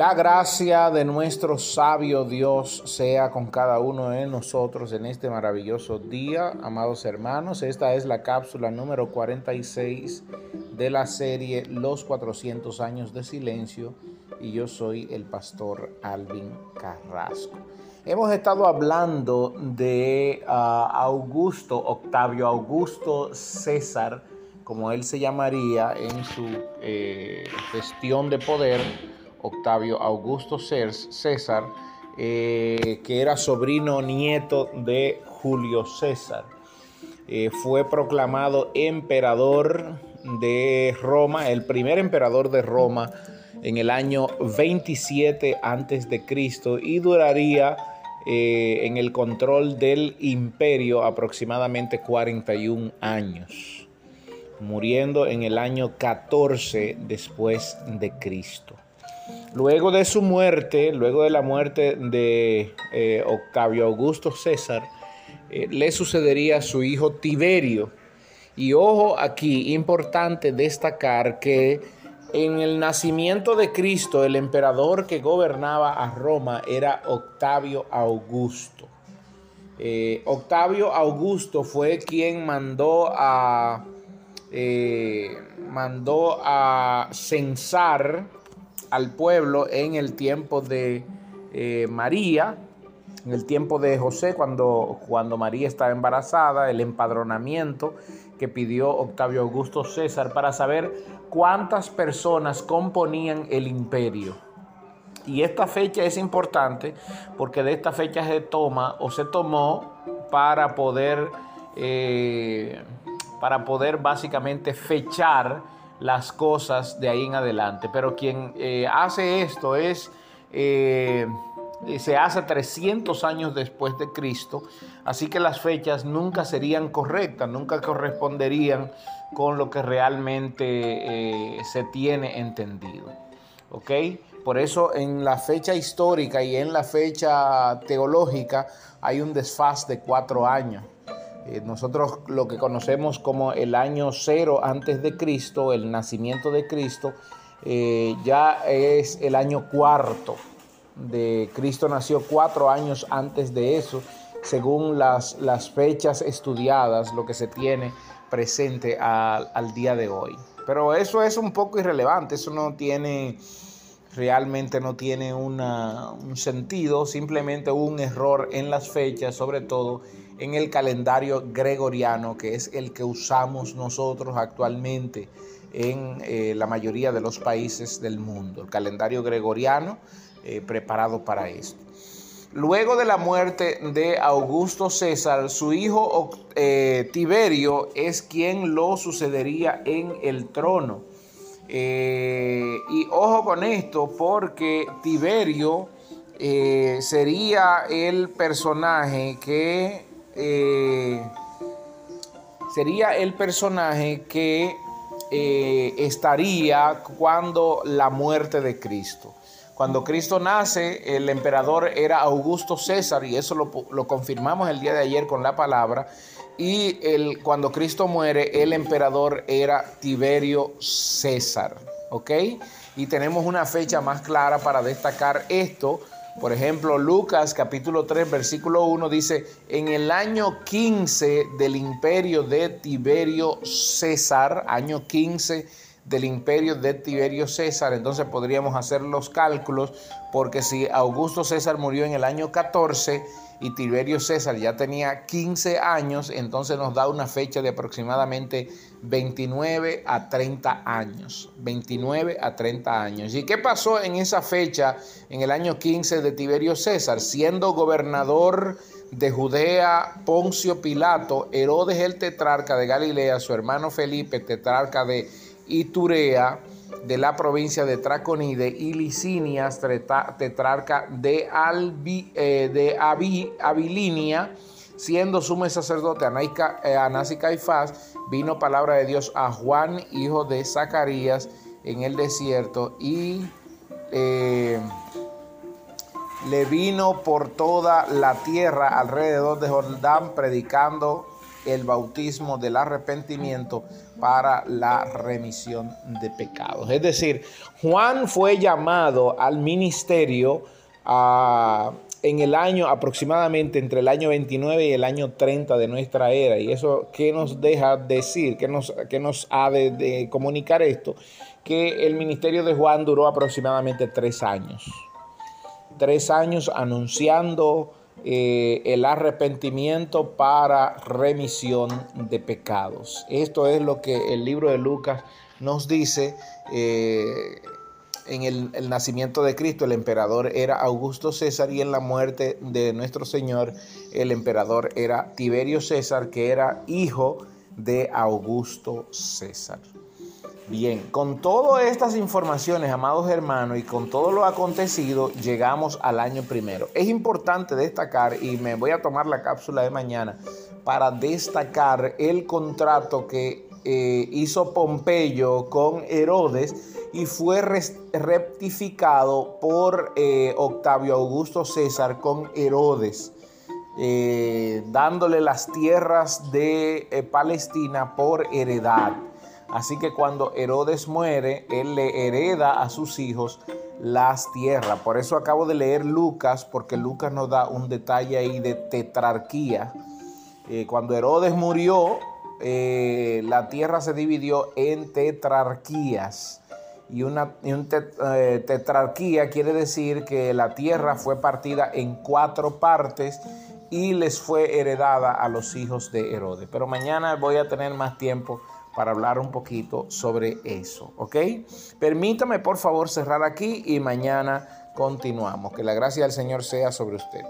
La gracia de nuestro sabio Dios sea con cada uno de nosotros en este maravilloso día, amados hermanos. Esta es la cápsula número 46 de la serie Los 400 años de silencio y yo soy el pastor Alvin Carrasco. Hemos estado hablando de ah, Augusto, Octavio Augusto César, como él se llamaría en su eh, gestión de poder Octavio Augusto César, eh, que era sobrino nieto de Julio César. Eh, fue proclamado emperador de Roma, el primer emperador de Roma en el año 27 antes de Cristo y duraría eh, en el control del imperio aproximadamente 41 años, muriendo en el año 14 después de Cristo. Luego de su muerte, luego de la muerte de eh, Octavio Augusto César, eh, le sucedería su hijo Tiberio. Y ojo aquí, importante destacar que en el nacimiento de Cristo, el emperador que gobernaba a Roma era Octavio Augusto. Eh, Octavio Augusto fue quien mandó a, mandó a censar al pueblo en el tiempo de eh, María, en el tiempo de José, cuando, cuando María estaba embarazada, el empadronamiento que pidió Octavio Augusto César para saber cuántas personas componían el imperio. Y esta fecha es importante porque de esta fecha se toma o se tomó para poder, eh, para poder básicamente fechar las cosas de ahí en adelante. Pero quien eh, hace esto es, eh, se hace 300 años después de Cristo, así que las fechas nunca serían correctas, nunca corresponderían con lo que realmente eh, se tiene entendido. ¿Ok? Por eso en la fecha histórica y en la fecha teológica hay un desfaz de cuatro años. Eh, nosotros lo que conocemos como el año cero antes de Cristo, el nacimiento de Cristo, eh, ya es el año cuarto de Cristo nació cuatro años antes de eso, según las, las fechas estudiadas, lo que se tiene presente al día de hoy. Pero eso es un poco irrelevante, eso no tiene realmente no tiene un sentido, simplemente un error en las fechas, sobre todo en el calendario gregoriano, que es el que usamos nosotros actualmente en eh, la mayoría de los países del mundo, el calendario gregoriano eh, preparado para esto. Luego de la muerte de Augusto César, su hijo eh, Tiberio es quien lo sucedería en el trono. Y ojo con esto, porque Tiberio sería el personaje que eh, sería el personaje que estaría cuando la muerte de Cristo. Cuando Cristo nace, el emperador era Augusto César, y eso lo, lo confirmamos el día de ayer con la palabra. Y el, cuando Cristo muere, el emperador era Tiberio César. ¿Ok? Y tenemos una fecha más clara para destacar esto. Por ejemplo, Lucas capítulo 3, versículo 1 dice, en el año 15 del imperio de Tiberio César, año 15 del imperio de Tiberio César, entonces podríamos hacer los cálculos, porque si Augusto César murió en el año 14, y Tiberio César ya tenía 15 años, entonces nos da una fecha de aproximadamente 29 a 30 años. 29 a 30 años. ¿Y qué pasó en esa fecha, en el año 15 de Tiberio César? Siendo gobernador de Judea Poncio Pilato, Herodes el tetrarca de Galilea, su hermano Felipe, tetrarca de Iturea, de la provincia de Traconide y Licinias, tetrarca de, Albi, eh, de Abilinia, siendo sumo sacerdote eh, Anás y Caifás, vino palabra de Dios a Juan, hijo de Zacarías, en el desierto y eh, le vino por toda la tierra alrededor de Jordán predicando el bautismo del arrepentimiento para la remisión de pecados. Es decir, Juan fue llamado al ministerio a en el año aproximadamente entre el año 29 y el año 30 de nuestra era. ¿Y eso qué nos deja decir? ¿Qué nos, nos ha de, comunicar esto? Que el ministerio de Juan duró aproximadamente tres años. Tres años anunciando eh, el arrepentimiento para remisión de pecados. Esto es lo que el libro de Lucas nos dice. Eh, en el, nacimiento de Cristo el emperador era Augusto César y en la muerte de nuestro Señor el emperador era Tiberio César, que era hijo de Augusto César. Bien, con todas estas informaciones, amados hermanos, y con todo lo acontecido, llegamos al año primero. Es importante destacar, y me voy a tomar la cápsula de mañana, para destacar el contrato que eh, hizo Pompeyo con Herodes y fue rectificado por eh, Octavio Augusto César con Herodes, eh, dándole las tierras de Palestina por heredad. Así que cuando Herodes muere, él le hereda a sus hijos las tierras. Por eso acabo de leer Lucas, porque Lucas nos da un detalle ahí de tetrarquía. cuando Herodes murió, la tierra se dividió en tetrarquías. Y una, eh, tetrarquía quiere decir que la tierra fue partida en cuatro partes y les fue heredada a los hijos de Herodes. Pero mañana voy a tener más tiempo para hablar un poquito sobre eso, ¿ok? Permítame por favor cerrar aquí y mañana continuamos. Que la gracia del Señor sea sobre usted.